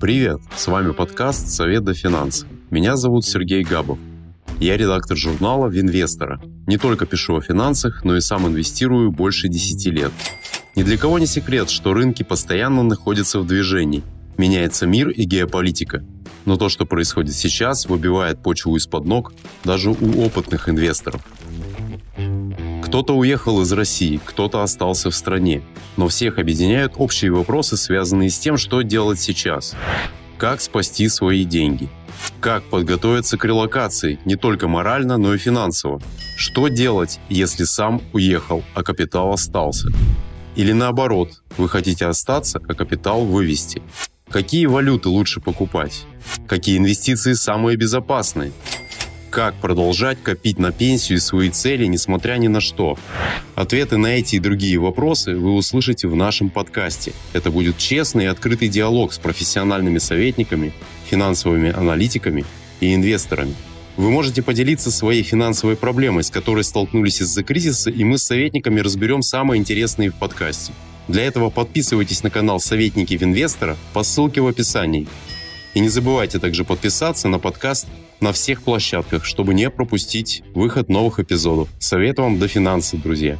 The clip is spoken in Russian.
Привет! С вами подкаст «Совет до финанс». Меня зовут Сергей Габов. Я редактор журнала «Винвестора». Не только пишу о финансах, но и сам инвестирую больше 10 лет. Ни для кого не секрет, что рынки постоянно находятся в движении. Меняется мир и геополитика. Но то, что происходит сейчас, выбивает почву из-под ног даже у опытных инвесторов. Кто-то уехал из России, кто-то остался в стране. Но всех объединяют общие вопросы, связанные с тем, что делать сейчас. Как спасти свои деньги? Как подготовиться к релокации не только морально, но и финансово? Что делать, если сам уехал, а капитал остался? Или наоборот, вы хотите остаться, а капитал вывести? Какие валюты лучше покупать? Какие инвестиции самые безопасные? Как продолжать копить на пенсию и свои цели, несмотря ни на что? Ответы на эти и другие вопросы вы услышите в нашем подкасте. Это будет честный и открытый диалог с профессиональными советниками, финансовыми аналитиками и инвесторами. Вы можете поделиться своей финансовой проблемой, с которой столкнулись из-за кризиса, и мы с советниками разберем самые интересные в подкасте. Для этого подписывайтесь на канал «Советники Винвестора» по ссылке в описании. И не забывайте также подписаться на подкаст на всех площадках, чтобы не пропустить выход новых эпизодов. Советую вам до финансов, друзья.